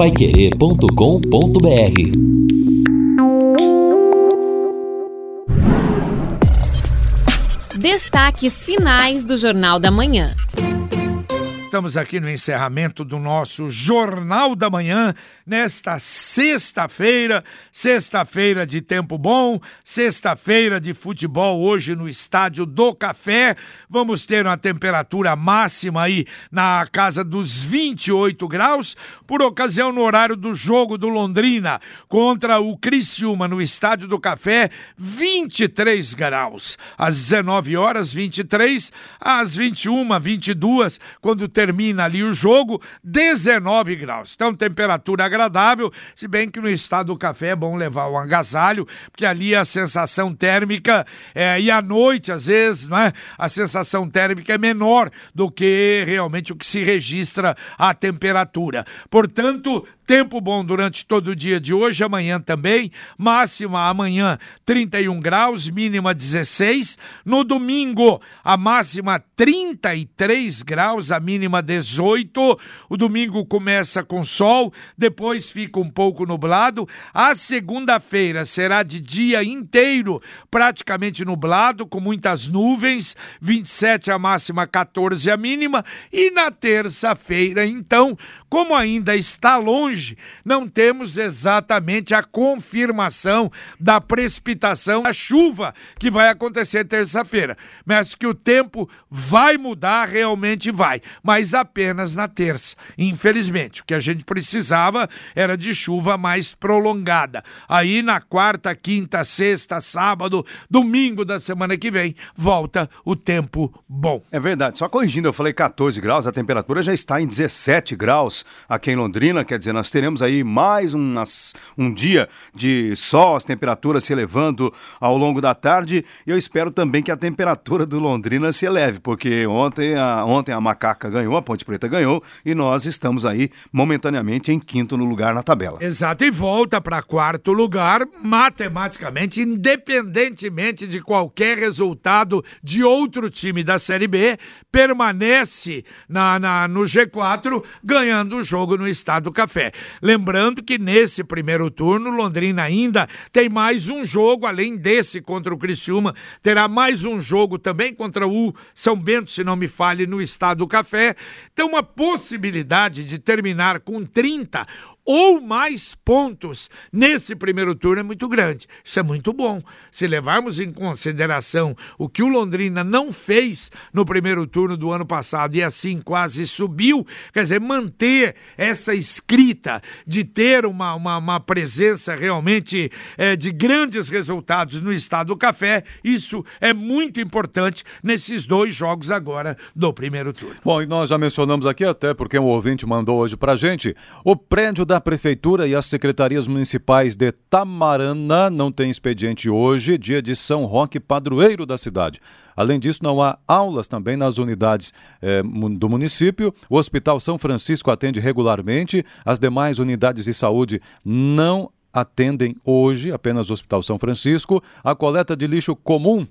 paiquerê.com.br Destaques finais do Jornal da Manhã. Estamos aqui no encerramento do nosso Jornal da Manhã, nesta sexta-feira, sexta-feira de tempo bom, sexta-feira de futebol hoje no Estádio do Café. Vamos ter uma temperatura máxima aí na casa dos 28 graus, por ocasião no horário do jogo do Londrina contra o Criciúma no Estádio do Café, 23 graus. Às 19 horas, 23, às 21, 22, quando termina ali o jogo, 19 graus. Então, temperatura agradável, se bem que no estado do café é bom levar o agasalho, porque ali a sensação térmica é, e à noite, às vezes, né, a sensação térmica é menor do que realmente o que se registra a temperatura. Portanto, Tempo bom durante todo o dia de hoje, amanhã também. Máxima amanhã 31 graus, mínima 16. No domingo, a máxima 33 graus, a mínima 18. O domingo começa com sol, depois fica um pouco nublado. A segunda-feira será de dia inteiro, praticamente nublado, com muitas nuvens. 27 a máxima, 14 a mínima. E na terça-feira, então, como ainda está longe, não temos exatamente a confirmação da precipitação, da chuva que vai acontecer terça-feira. Mas que o tempo vai mudar, realmente vai, mas apenas na terça. Infelizmente, o que a gente precisava era de chuva mais prolongada. Aí na quarta, quinta, sexta, sábado, domingo da semana que vem, volta o tempo bom. É verdade. Só corrigindo, eu falei 14 graus, a temperatura já está em 17 graus aqui em Londrina, quer dizer, nós teremos aí mais umas, um dia de sol, as temperaturas se elevando ao longo da tarde e eu espero também que a temperatura do Londrina se eleve, porque ontem a, ontem a Macaca ganhou, a Ponte Preta ganhou e nós estamos aí momentaneamente em quinto no lugar na tabela. Exato, e volta para quarto lugar matematicamente, independentemente de qualquer resultado de outro time da Série B, permanece na, na no G4 ganhando do jogo no Estado Café. Lembrando que nesse primeiro turno, Londrina ainda tem mais um jogo, além desse contra o Criciúma, terá mais um jogo também contra o São Bento, se não me falhe, no Estado Café. Então, uma possibilidade de terminar com 30 ou mais pontos nesse primeiro turno é muito grande. Isso é muito bom. Se levarmos em consideração o que o Londrina não fez no primeiro turno do ano passado e assim quase subiu, quer dizer, manter essa escrita de ter uma, uma, uma presença realmente é, de grandes resultados no estado do café, isso é muito importante nesses dois jogos agora do primeiro turno. Bom, e nós já mencionamos aqui, até porque um ouvinte mandou hoje pra gente, o prédio da Prefeitura e as secretarias municipais de Tamarana não têm expediente hoje, dia de São Roque, padroeiro da cidade. Além disso, não há aulas também nas unidades eh, do município. O Hospital São Francisco atende regularmente, as demais unidades de saúde não atendem hoje, apenas o Hospital São Francisco. A coleta de lixo comum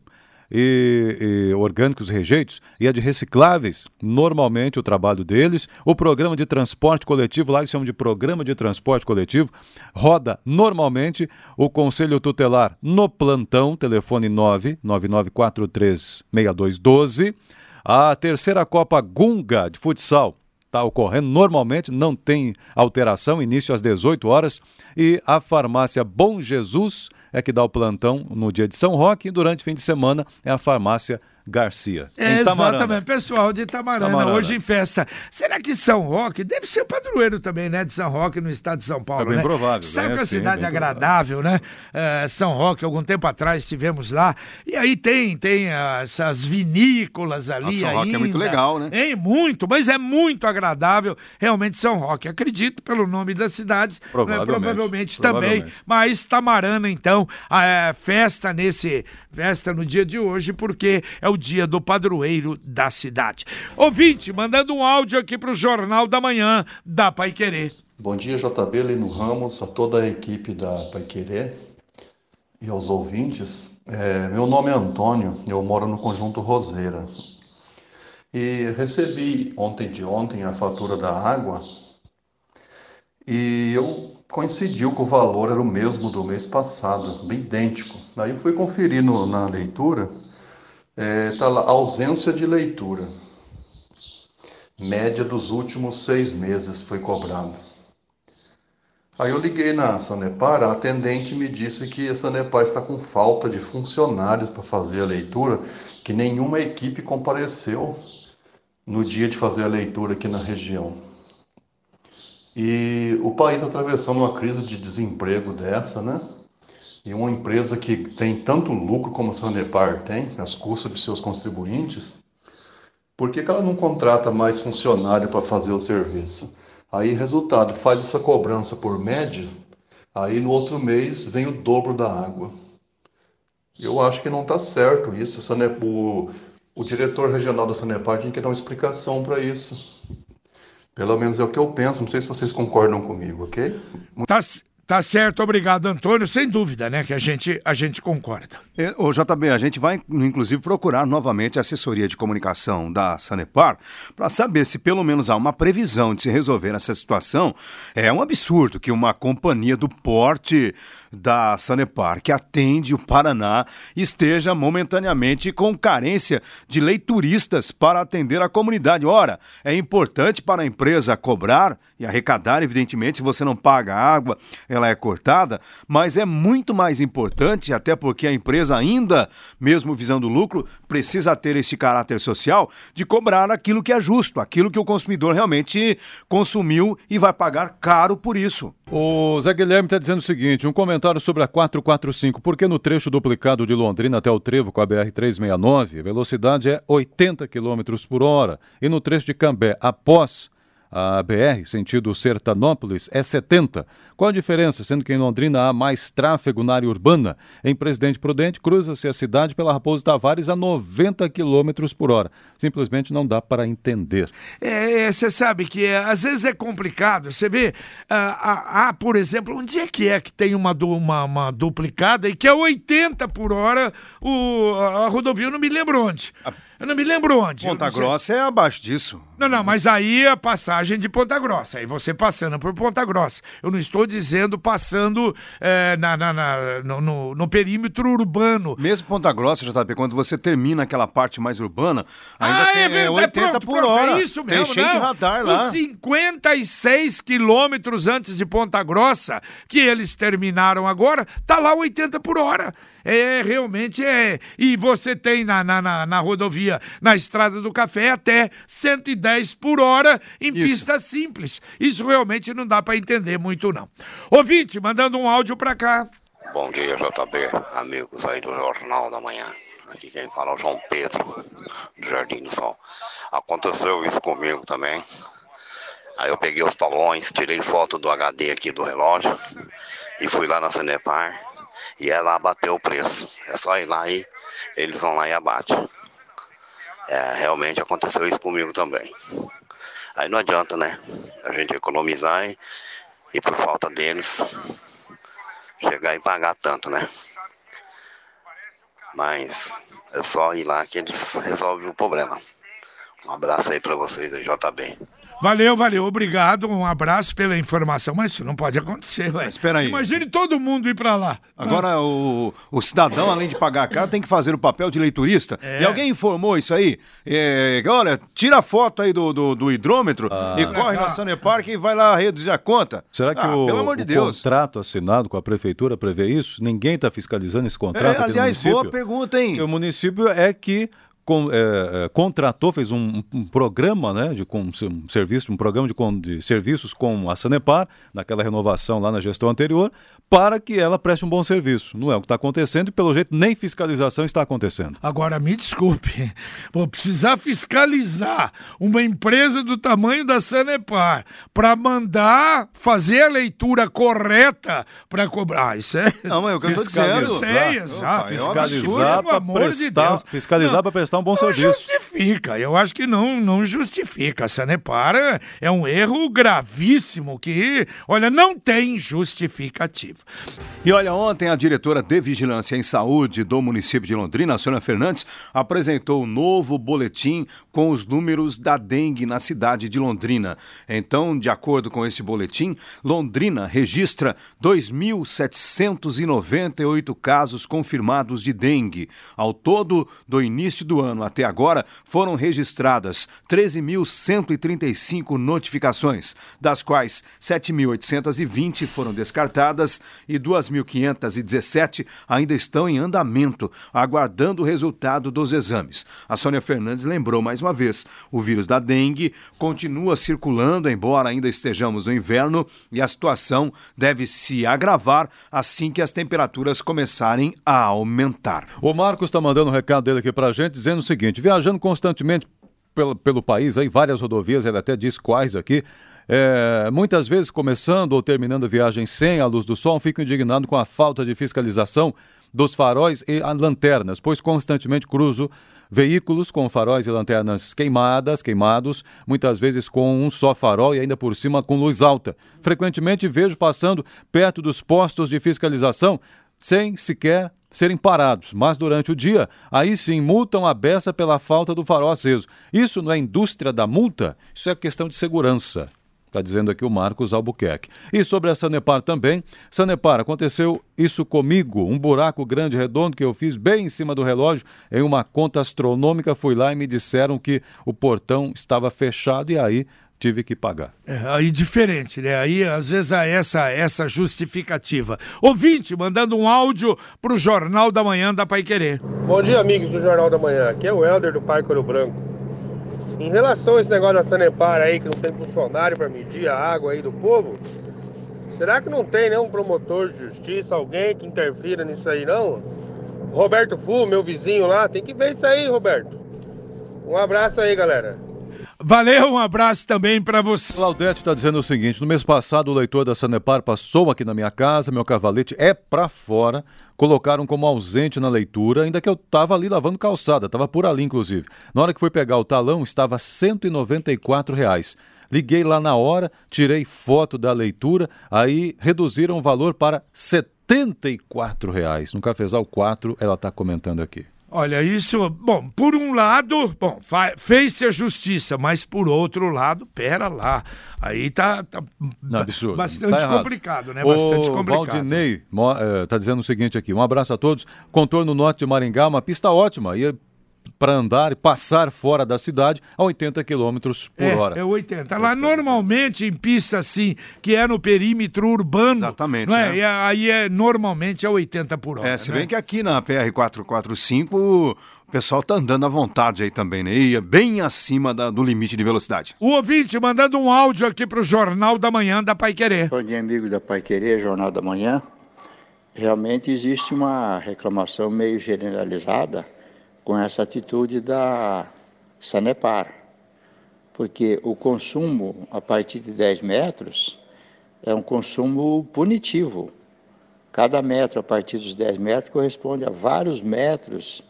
e, e, orgânicos e rejeitos e a de recicláveis, normalmente o trabalho deles. O programa de transporte coletivo, lá eles chamam de programa de transporte coletivo, roda normalmente o Conselho Tutelar no plantão, telefone 999436212. A terceira Copa Gunga de futsal está ocorrendo normalmente, não tem alteração, início às 18 horas. E a farmácia Bom Jesus é que dá o plantão no dia de São Roque e durante o fim de semana é a farmácia Garcia. É, exatamente, pessoal de Itamarana, Tamarana, hoje em festa. Será que São Roque deve ser o padroeiro também, né? De São Roque no estado de São Paulo. É bem né? provável. Sabe que é cidade agradável, provável. né? É, São Roque, algum tempo atrás estivemos lá. E aí tem, tem essas vinícolas ali. A São ainda. Roque é muito legal, né? É muito, mas é muito agradável realmente São Roque. Acredito pelo nome da cidade. Provavelmente. Né? Provavelmente, Provavelmente, também. Mas Tamarana, então, a é, festa nesse. Festa no dia de hoje, porque é o dia do padroeiro da cidade. Ouvinte, mandando um áudio aqui para o Jornal da Manhã da Pai Querer. Bom dia, JB Lino Ramos, a toda a equipe da Pai Querer e aos ouvintes. É, meu nome é Antônio, eu moro no Conjunto Roseira. E recebi ontem de ontem a fatura da água E eu coincidiu que o valor era o mesmo do mês passado, bem idêntico. Aí fui conferir no, na leitura, é, tá lá, ausência de leitura. Média dos últimos seis meses foi cobrado. Aí eu liguei na Sanepar, a atendente me disse que a Sanepar está com falta de funcionários para fazer a leitura, que nenhuma equipe compareceu no dia de fazer a leitura aqui na região. E o país atravessando uma crise de desemprego dessa, né? E uma empresa que tem tanto lucro como a Sanepar tem, às custas de seus contribuintes, por que, que ela não contrata mais funcionário para fazer o serviço? Aí, resultado, faz essa cobrança por média, aí no outro mês vem o dobro da água. Eu acho que não está certo isso. O, o diretor regional da Sanepar tem que dar uma explicação para isso. Pelo menos é o que eu penso. Não sei se vocês concordam comigo, ok? Tá, Tá certo, obrigado, Antônio. Sem dúvida, né, que a gente, a gente concorda. É, o JB, a gente vai, inclusive, procurar novamente a assessoria de comunicação da Sanepar para saber se pelo menos há uma previsão de se resolver essa situação. É um absurdo que uma companhia do porte da Sanepar, que atende o Paraná, esteja momentaneamente com carência de leituristas para atender a comunidade. Ora, é importante para a empresa cobrar e arrecadar, evidentemente, se você não paga água, ela é cortada, mas é muito mais importante, até porque a empresa ainda, mesmo visando lucro, precisa ter esse caráter social de cobrar aquilo que é justo, aquilo que o consumidor realmente consumiu e vai pagar caro por isso. O Zé Guilherme está dizendo o seguinte: um comentário sobre a 445. Porque no trecho duplicado de Londrina até o Trevo com a BR-369, a velocidade é 80 km por hora. E no trecho de Cambé após a BR, sentido Sertanópolis, é 70. Qual a diferença, sendo que em Londrina há mais tráfego na área urbana? Em Presidente Prudente, cruza-se a cidade pela Raposo Tavares a 90 km por hora. Simplesmente não dá para entender. É, você é, sabe que é, às vezes é complicado. Você vê, ah, ah, por exemplo, onde é que é que tem uma, uma, uma duplicada e que é 80 por hora o, a rodovia, eu não me lembro onde. A... Eu não me lembro onde. Ponta Grossa é abaixo disso. Não, não, mas aí a passagem de Ponta Grossa. Aí você passando por Ponta Grossa. Eu não estou dizendo passando é, na, na, na no, no, no, perímetro urbano. Mesmo Ponta Grossa, JP, quando você termina aquela parte mais urbana, ainda ah, tem é, verdade, 80 é, pronto, por pronto, hora. É isso mesmo, tem cheio de radar lá. Os 56 quilômetros antes de Ponta Grossa, que eles terminaram agora, tá lá 80 por hora. É, realmente é. E você tem na, na, na, na rodovia, na Estrada do Café, até 110 por hora em Isso. pista simples. Isso realmente não dá para entender muito, não. Ouvinte, mandando um áudio para cá. Bom dia, JB, amigos aí do Jornal da Manhã. Aqui quem fala é o João Pedro, do Jardim do Sol. Aconteceu isso comigo também. Aí eu peguei os talões, tirei foto do HD aqui do relógio e fui lá na Sanepar e ela abateu o preço. É só ir lá e eles vão lá e abate. É, realmente aconteceu isso comigo também. Aí não adianta, né? A gente economizar e, e por falta deles chegar e pagar tanto, né? Mas é só ir lá que eles resolvem o problema. Um abraço aí para vocês JB. Valeu, valeu, obrigado, um abraço pela informação, mas isso não pode acontecer, ué. Espera aí. Imagine todo mundo ir para lá. Agora, ah. o, o cidadão, além de pagar caro, tem que fazer o papel de leiturista. É. E alguém informou isso aí? É, olha, tira a foto aí do, do, do hidrômetro ah. e corre na Sanepar e vai lá reduzir a conta. Será que ah, o, pelo amor de o Deus. contrato assinado com a prefeitura prevê isso? Ninguém está fiscalizando esse contrato é, aliás, boa pergunta, hein? O município é que com, é, é, contratou, fez um, um, programa né, de com, um serviço, um programa de, com, de serviços com a Sanepar, naquela renovação lá na gestão anterior, para que ela preste um bom serviço. Não é o que está acontecendo e, pelo jeito, nem fiscalização está acontecendo. Agora, me desculpe, vou precisar fiscalizar uma empresa do tamanho da Sanepar para mandar fazer a leitura correta para cobrar. Ah, isso é. Não, mas é o que eu estou dizendo. Sei, exato. Fiscalizar para prestar, de fiscalizar para prestar prestar um bom não serviço. justifica, eu acho que não, não justifica. A Sanepar é- é um erro gravíssimo que, olha, não tem justificativa. E olha, ontem a diretora de Vigilância em Saúde do município de Londrina, a Sônia Fernandes, apresentou um novo boletim com os números da dengue na cidade de Londrina. Então, de acordo com esse boletim, Londrina registra 2.798 casos confirmados de dengue. Ao todo, do início do ano até agora, foram registradas 13.135 notificações, das quais 7.820 foram descartadas e 2.517 ainda estão em andamento, aguardando o resultado dos exames. A Sônia Fernandes lembrou mais uma vez: o vírus da dengue continua circulando, embora ainda estejamos no inverno, e a situação deve se agravar assim que as temperaturas começarem a aumentar. O Marcos está mandando um recado dele aqui pra gente, dizendo o seguinte: viajando constantemente pelo, pelo país, aí, várias rodovias, ele até diz quais aqui. é, muitas vezes, começando ou terminando a viagem sem a luz do sol, fico indignado com a falta de fiscalização dos faróis e lanternas, pois constantemente cruzo veículos com faróis e lanternas queimadas, queimados, muitas vezes com um só farol e ainda por cima com luz alta. Frequentemente vejo passando perto dos postos de fiscalização sem sequer serem parados, mas durante o dia, aí sim multam a beça pela falta do farol aceso. Isso não é indústria da multa? Isso é questão de segurança. Está dizendo aqui o Marcos Albuquerque. E sobre a Sanepar também. Sanepar, aconteceu isso comigo. Um buraco grande redondo que eu fiz bem em cima do relógio, em uma conta astronômica. Fui lá e me disseram que o portão estava fechado e aí tive que pagar. É, aí diferente, né? Aí às vezes há essa, essa justificativa. Ouvinte, mandando um áudio pro Jornal da Manhã da Pai Querer. Bom dia, amigos do Jornal da Manhã. Aqui é o Helder do Parque Ouro Branco. Em relação a esse negócio da Sanepar aí, que não tem funcionário para medir a água aí do povo, será que não tem nenhum promotor de justiça, alguém que interfira nisso aí, não? Roberto Fu, meu vizinho lá, tem que ver isso aí, Roberto. Um abraço aí, galera. Valeu, um abraço também para você. Claudete está dizendo o seguinte: no mês passado, o leitor da Sanepar passou aqui na minha casa, meu cavalete é para fora, colocaram como ausente na leitura, ainda que eu estava ali lavando calçada, estava por ali, inclusive. Na hora que fui pegar o talão, estava 194 reais. Liguei lá na hora, tirei foto da leitura, aí reduziram o valor para 74 reais. No Cafezal 4, ela está comentando aqui. Olha, isso, bom, por um lado, bom, fez-se a justiça, mas por outro lado, pera lá. Aí tá, tá Não, absurdo. bastante Tá complicado, né? Bastante o complicado. Valdinei está dizendo o seguinte aqui: um abraço a todos. Contorno norte de Maringá, uma pista ótima. E para andar e passar fora da cidade a 80 km por é, hora. É 80. Lá normalmente em pista assim, que é no perímetro urbano. Exatamente, Não é? né? E aí é normalmente é 80 por hora. É, se né? bem que aqui na PR-445 o pessoal tá andando à vontade aí também, né? E é bem acima da- do limite de velocidade. O ouvinte mandando um áudio aqui pro Jornal da Manhã da Pai Querer. Bom dia, amigos da Pai Querer, Jornal da Manhã. Realmente existe uma reclamação meio generalizada com essa atitude da Sanepar, porque o consumo a partir de 10 metros é um consumo punitivo. Cada metro a partir dos 10 metros corresponde a vários metros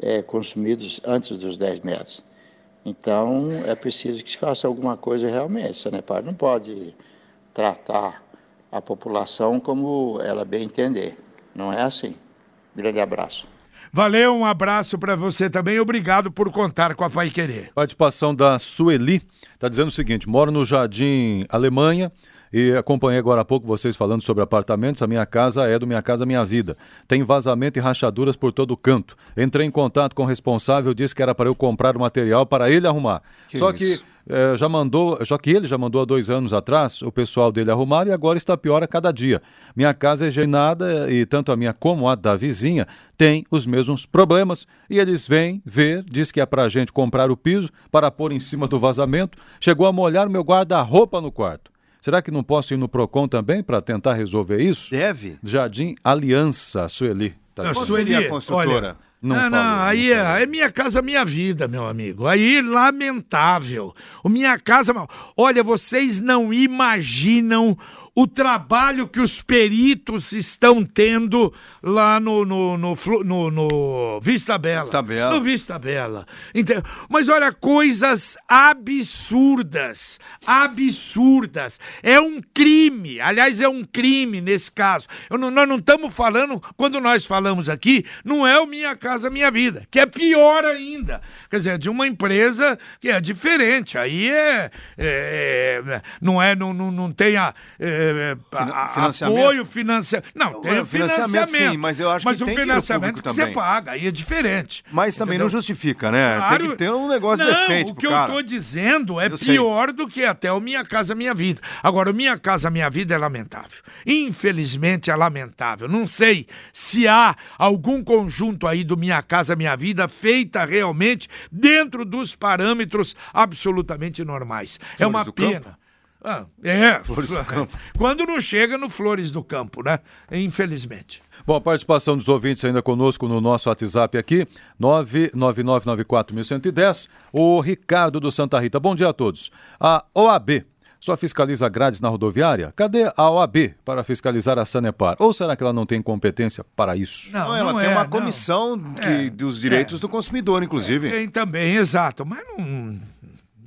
eh, consumidos antes dos 10 metros. Então, é preciso que se faça alguma coisa realmente. A Sanepar não pode tratar a população como ela bem entender. Não é assim. Grande abraço. Valeu, um abraço para você também. Obrigado por contar com a Pai Querer. Participação da Sueli está dizendo o seguinte: moro no Jardim Alemanha e acompanhei agora há pouco vocês falando sobre apartamentos. A minha casa é do Minha Casa Minha Vida. Tem vazamento e rachaduras por todo o canto. Entrei em contato com o responsável, disse que era para eu comprar o material para ele arrumar. Que Só isso? que eh, já mandou, já que ele já mandou há dois anos atrás o pessoal dele arrumar e agora está pior a cada dia. Minha casa é genada e tanto a minha como a da vizinha tem os mesmos problemas e eles vêm ver, diz que é para a gente comprar o piso para pôr em cima do vazamento. Chegou a molhar o meu guarda-roupa no quarto. Será que não posso ir no Procon também para tentar resolver isso? Deve? Jardim Aliança, Sueli. Tá Não, seria a Sueli, construtora? olha, Não Não, não, falou, aí não é, é minha casa, minha vida, meu amigo. Aí, lamentável. O minha casa, olha, vocês não imaginam o trabalho que os peritos estão tendo lá no, no, no, no, no Vista Bela. Vista Bela. No Vista Bela. Entendeu? Mas olha, coisas absurdas. Absurdas. É um crime. Aliás, é um crime nesse caso. Eu não, nós não estamos falando, quando nós falamos aqui, não é o Minha Casa Minha Vida, que é pior ainda. Quer dizer, é de uma empresa que é diferente. Aí é. é, é não é, não, não, não tem a. É, é, financiamento. apoio, financiamento. Não, tem o financiamento, sim, mas eu acho mas que o tem financiamento que você paga, aí é diferente. Mas também entendeu? não justifica, né? Claro, tem que ter um negócio não, decente. O que eu estou dizendo é eu pior sei. do que até o Minha Casa Minha Vida. Agora, o Minha Casa Minha Vida é lamentável. Infelizmente é lamentável. Não sei se há algum conjunto aí do Minha Casa Minha Vida feita realmente dentro dos parâmetros absolutamente normais. Flores é uma pena. Campo? Ah, é. Flores do Campo. Quando não chega no Flores do Campo, né? Infelizmente. Bom, a participação dos ouvintes ainda conosco no nosso WhatsApp aqui, 999941110. O Ricardo do Santa Rita. Bom dia a todos. A OAB só fiscaliza grades na rodoviária? Cadê a OAB para fiscalizar a Sanepar? Ou será que ela não tem competência para isso? Não, não ela não tem é, uma comissão que, é, dos direitos é, do consumidor, inclusive. Tem também, exato. Mas não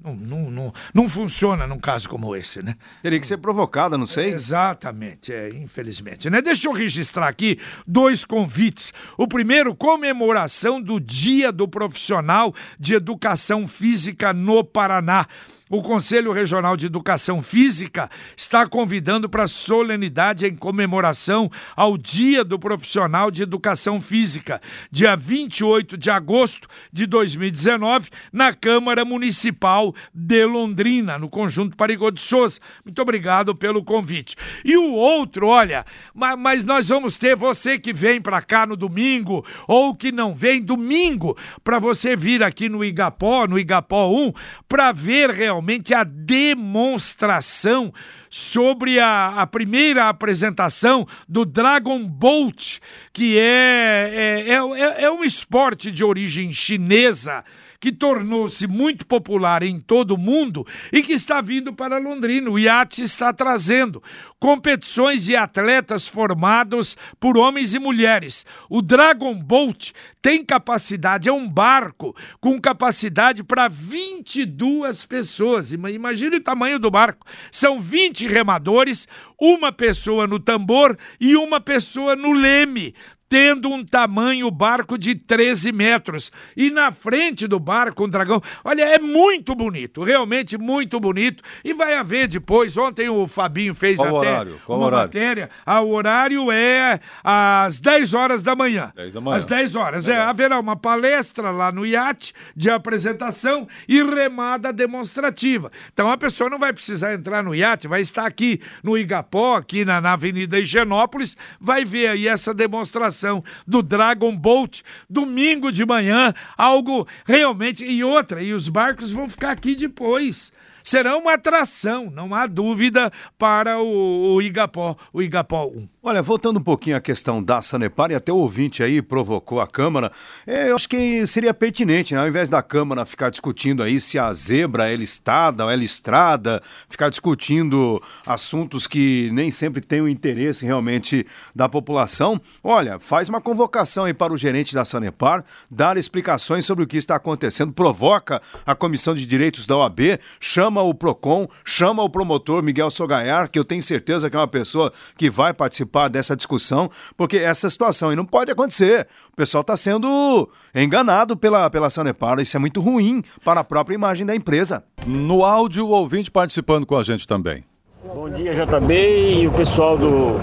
não, não, não, não, funciona num caso como esse, né? Teria que ser provocada, não sei. É, exatamente, é, infelizmente. Né? Deixa eu registrar aqui dois convites. O primeiro, comemoração do Dia do Profissional de Educação Física no Paraná. O Conselho Regional de Educação Física está convidando para solenidade em comemoração ao Dia do Profissional de Educação Física, dia 28 de agosto de 2019, na Câmara Municipal de Londrina, no Conjunto Parigô de Souza. Muito obrigado pelo convite. E o outro, olha, mas nós vamos ter você que vem para cá no domingo ou que não vem domingo para você vir aqui no Igapó, no Igapó 1, para ver realmente realmente a demonstração sobre a, a primeira apresentação do Dragon Boat, que é, é, é, é um esporte de origem chinesa que tornou-se muito popular em todo o mundo e que está vindo para Londrina. O iate está trazendo competições e atletas formados por homens e mulheres. O Dragon Boat tem capacidade, é um barco com capacidade para 22 pessoas. Imagine o tamanho do barco. São 20 remadores, uma pessoa no tambor e uma pessoa no leme tendo um tamanho barco de 13 metros. E na frente do barco, um dragão. Olha, é muito bonito, realmente muito bonito. E vai haver depois. Ontem o Fabinho fez até horário? Qual uma horário? matéria. Ah, o horário é às 10 horas da manhã. 10 da manhã. Às 10 horas. É, haverá uma palestra lá no iate de apresentação e remada demonstrativa. Então a pessoa não vai precisar entrar no iate, vai estar aqui no Igapó, aqui na, na Avenida Higienópolis, vai ver aí essa demonstração do Dragon Boat domingo de manhã, algo realmente. E outra, e os barcos vão ficar aqui depois será uma atração, não há dúvida, para o, o Igapó, o Igapó 1. Olha, voltando um pouquinho à questão da Sanepar, e até o ouvinte aí provocou a Câmara, é, eu acho que seria pertinente, né, ao invés da Câmara ficar discutindo aí se a zebra é listada ou é listrada, ficar discutindo assuntos que nem sempre têm o interesse realmente da população, olha, faz uma convocação aí para o gerente da Sanepar, dar explicações sobre o que está acontecendo, provoca a Comissão de Direitos da OAB, chama o PROCON, chama o promotor Miguel Sogaiar, que eu tenho certeza que é uma pessoa que vai participar participar dessa discussão, porque essa situação e não pode acontecer. O pessoal está sendo enganado pela, pela Sanepar, isso é muito ruim para a própria imagem da empresa. No áudio, o ouvinte participando com a gente também. Bom dia, JB e o pessoal do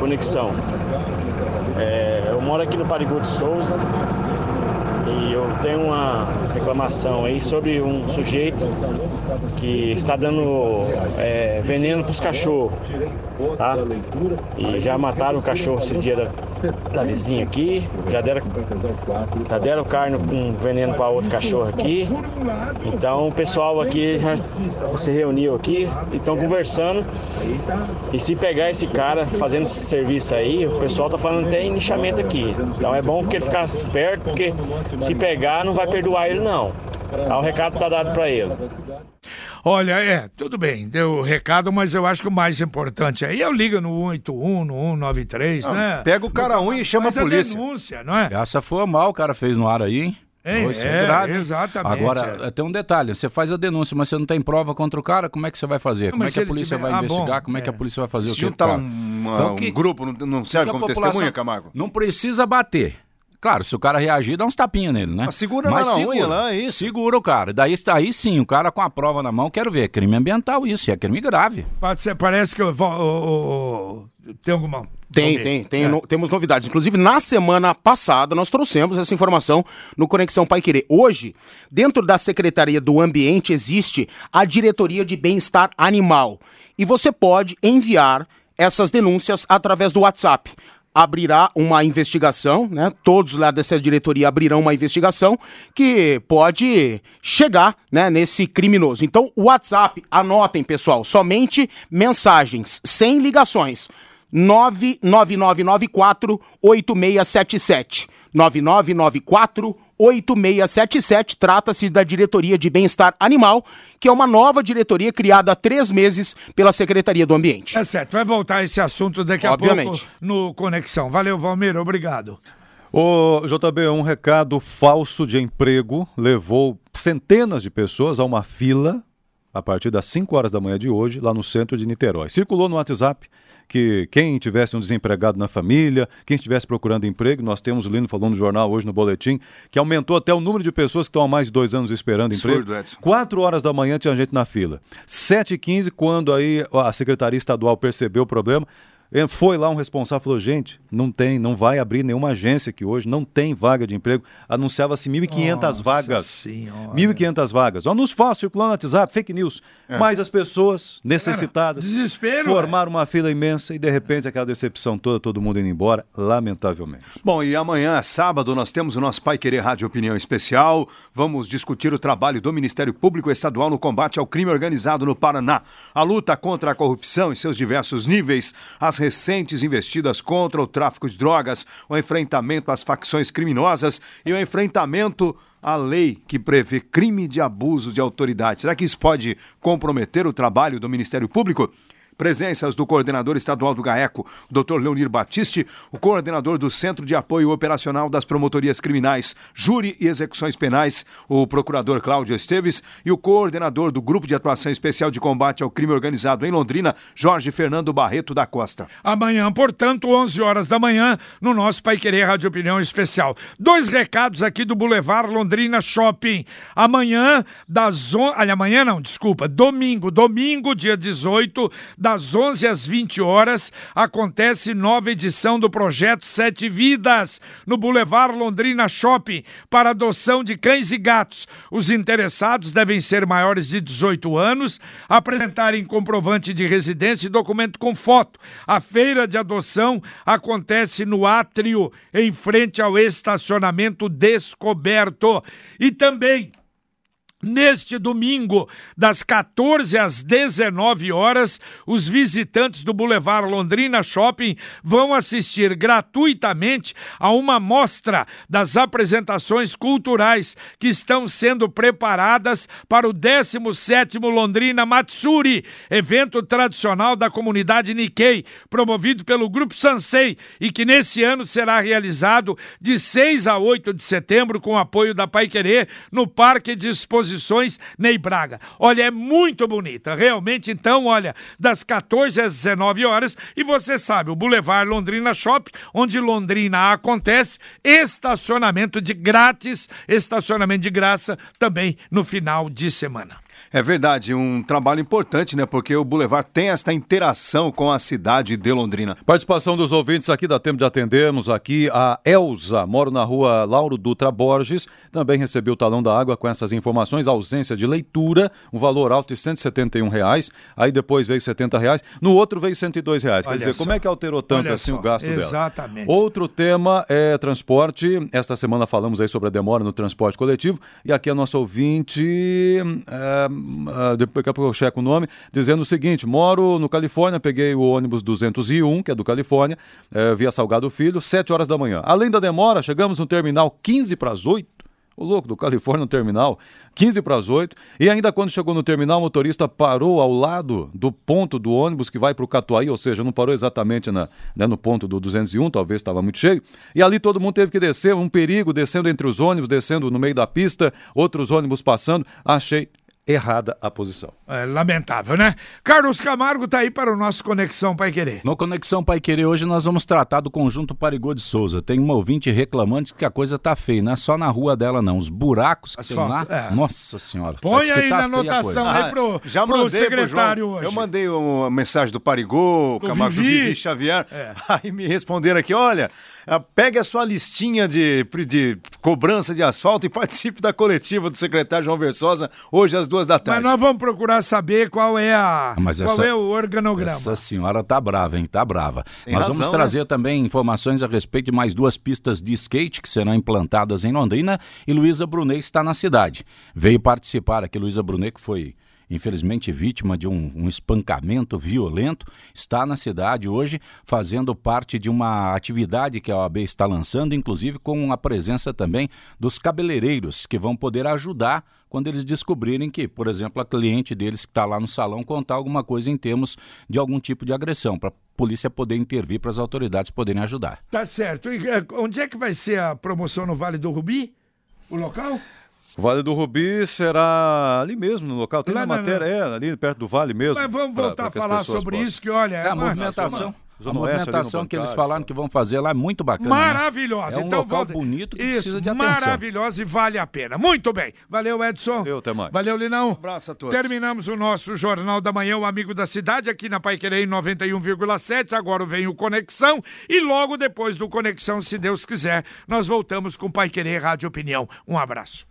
Conexão. É, eu moro aqui no Parigô de Souza e eu tenho uma reclamação aí sobre um sujeito que está dando é, veneno para os cachorros, tá? E já mataram o cachorro esse dia da, da vizinha aqui, já deram, já deram carne com veneno para outro cachorro aqui. Então o pessoal aqui já se reuniu aqui e estão conversando. E se pegar esse cara fazendo esse serviço aí, o pessoal tá falando até em lixamento aqui. Então é bom que ele ficar esperto, porque se pegar não vai perdoar ele não. Tá o recado tá dado para ele. Olha, é, tudo bem, deu o recado, mas eu acho que o mais importante aí é eu ligo no 181, no 193, Ah, né? pega o cara ruim e chama a Faz polícia. denúncia, não é? Essa foi mal o cara fez no ar aí, hein? É, Isso é, grave. exatamente, Agora, tem um detalhe: você faz a denúncia, mas você não tem prova contra o cara, como é que você vai fazer? como mas é que a polícia tiver- vai ah, investigar? bom, como é que a é. polícia vai fazer o Se que o juntar cara? um, uma- Então, um que- grupo, não, não serve que como população testemunha, Camargo? Não precisa bater. Claro, se o cara reagir, dá uns tapinhas nele, né? Mas segura lá na unha, lá, é isso. Segura o cara. Daí, aí sim, o cara com a prova na mão, quero ver. É crime ambiental isso, e é crime grave. Pode ser, parece que eu vou- o- o- tem alguma. Tem, tem, tem É. no- temos novidades. Inclusive, na semana passada, nós trouxemos essa informação no Conexão Pai Querer. Hoje, dentro da Secretaria do Ambiente, existe a Diretoria de Bem-Estar Animal. E você pode enviar essas denúncias através do WhatsApp. Abrirá uma investigação, né? Todos lá dessa diretoria abrirão uma investigação que pode chegar, né, nesse criminoso. Então, o WhatsApp, anotem, pessoal, somente mensagens, sem ligações. 99994 8677. 9994 8677. Trata-se da Diretoria de Bem-Estar Animal, que é uma nova diretoria criada há três meses pela Secretaria do Ambiente. É certo, vai voltar esse assunto daqui a Obviamente. pouco no Conexão. Valeu, Valmir, obrigado. Ô, JB, um recado falso de emprego levou centenas de pessoas a uma fila a partir das 5 horas da manhã de hoje, lá no centro de Niterói. Circulou no WhatsApp que quem tivesse um desempregado na família, quem estivesse procurando emprego, nós temos o Lino falando no jornal hoje no boletim, que aumentou até o número de pessoas que estão há mais de dois anos esperando Absurdo, emprego. Edson. 4 horas da manhã tinha gente na fila. 7h15, quando aí a Secretaria Estadual percebeu o problema, foi lá um responsável e falou: gente, não tem, não vai abrir nenhuma agência aqui hoje, não tem vaga de emprego. Anunciava-se 1.500 Nossa vagas. Senhora. 1.500 vagas. Ó, nos falsos circulando no WhatsApp, fake news. Mas as pessoas necessitadas desespero, formaram uma fila imensa e de repente aquela decepção toda, todo mundo indo embora, lamentavelmente. Bom, e amanhã, sábado, nós temos o nosso Pai Querer Rádio Opinião Especial. Vamos discutir o trabalho do Ministério Público Estadual no combate ao crime organizado no Paraná. A luta contra a corrupção em seus diversos níveis, as recentes investidas contra o tráfico de drogas, o enfrentamento às facções criminosas e o enfrentamento à lei que prevê crime de abuso de autoridade. Será que isso pode comprometer o trabalho do Ministério Público? Presenças do coordenador estadual do GAECO, Dr. Leonir Batiste, o coordenador do Centro de Apoio Operacional das Promotorias Criminais, Júri e Execuções Penais, o procurador Cláudio Esteves, e o coordenador do Grupo de Atuação Especial de Combate ao Crime Organizado em Londrina, Jorge Fernando Barreto da Costa. Amanhã, portanto, 11 horas da manhã, no nosso Pai Querer Rádio Opinião Especial. Dois recados aqui do Boulevard Londrina Shopping. Amanhã, das on... Olha, amanhã não, desculpa, domingo, domingo, dia 18, das 11 às 20 horas, acontece nova edição do projeto Sete Vidas, no Boulevard Londrina Shopping, para adoção de cães e gatos. Os interessados devem ser maiores de 18 anos, apresentarem comprovante de residência e documento com foto. A feira de adoção acontece no átrio, em frente ao estacionamento descoberto. E também. Neste domingo, das 14 às 19 horas, os visitantes do Boulevard Londrina Shopping vão assistir gratuitamente a uma mostra das apresentações culturais que estão sendo preparadas para o 17º Londrina Matsuri, evento tradicional da comunidade Nikkei, promovido pelo Grupo Sansei e que nesse ano será realizado de 6 a 8 de setembro com apoio da Pai Querer no Parque de Exposições Ney Braga. Olha, é muito bonita, realmente. Então, olha, das 14 às 19 horas, e você sabe, o Boulevard Londrina Shopping, onde Londrina acontece, estacionamento de grátis, estacionamento de graça também no final de semana. É verdade, um trabalho importante, né? Porque o Boulevard tem esta interação com a cidade de Londrina. Participação dos ouvintes aqui, dá tempo de atendermos aqui a Elza, moro na rua Lauro Dutra Borges, também recebeu o talão da água com essas informações, ausência de leitura, um valor alto de 171 reais, aí depois veio 70 reais, no outro veio 102 reais. Quer Olha dizer, só. como é que alterou tanto Olha assim só, o gasto dela? exatamente. Outro tema é transporte, esta semana falamos aí sobre a demora no transporte coletivo, e aqui a nossa ouvinte, é, ah, daqui a pouco eu checo o nome, dizendo o seguinte: moro no Califórnia, peguei o ônibus 201, que é do Califórnia, eh, via Salgado Filho, 7 horas da manhã. Além da demora, chegamos no terminal 15 para as 8. O louco do Califórnia no terminal, 15 para as 8. E ainda quando chegou no terminal, o motorista parou ao lado do ponto do ônibus que vai para o Catuaí, ou seja, não parou exatamente na, né, no ponto do 201, talvez estava muito cheio. E ali todo mundo teve que descer, um perigo, descendo entre os ônibus, descendo no meio da pista, outros ônibus passando. Achei errada a posição. É, lamentável, né? Carlos Camargo tá aí para o nosso Conexão Pai Querer. No Conexão Pai Querer, hoje nós vamos tratar do conjunto Parigô de Souza. Tem uma ouvinte reclamando que a coisa tá feia, não é só na rua dela, não. Os buracos que tem lá, é. nossa senhora. Põe aí tá na anotação aí pro, Já pro mandei pro secretário João. hoje. Eu mandei uma mensagem do Parigô, Do Camargo Vivi. Vivi Xavier. É. Aí me responderam aqui: olha, ah, pegue a sua listinha de, de cobrança de asfalto e participe da coletiva do secretário João Versosa hoje às duas da Mas tarde. nós vamos procurar saber qual é a Mas qual essa- é o organograma. Essa senhora tá brava, hein? Tá brava. Tem Nós razão, vamos né? trazer também informações a respeito de mais duas pistas de skate que serão implantadas em Londrina e Luísa Brunet está na cidade. Veio participar aqui, Luísa Brunet, que foi infelizmente vítima de um, um espancamento violento, está na cidade hoje fazendo parte de uma atividade que a OAB está lançando, inclusive com a presença também dos cabeleireiros, que vão poder ajudar quando eles descobrirem que, por exemplo, a cliente deles que está lá no salão contar alguma coisa em termos de algum tipo de agressão, para a polícia poder intervir, para as autoridades poderem ajudar. Tá certo. E, é, onde é que vai ser a promoção no Vale do Rubi? O local? O Vale do Rubi será ali mesmo, no local. Tem Lá na matéria, é, ali perto do Vale mesmo. Mas vamos pra- voltar pra a que as falar sobre possam. isso, que olha... É, a uma- movimentação, a Oeste, movimentação que eles falaram que vão fazer lá é muito bacana. né? Maravilhosa. É um então, local volta- bonito que Isso, precisa de atenção. maravilhosa e vale a pena. Muito bem. Valeu, Edson. Eu, até mais. Valeu, Linão. Um abraço a todos. Terminamos o nosso Jornal da Manhã, o Amigo da Cidade, aqui na Paiquerê em 91,7. Agora vem o Conexão. E logo depois do Conexão, se Deus quiser, nós voltamos com Paiquerê Rádio Opinião. Um abraço.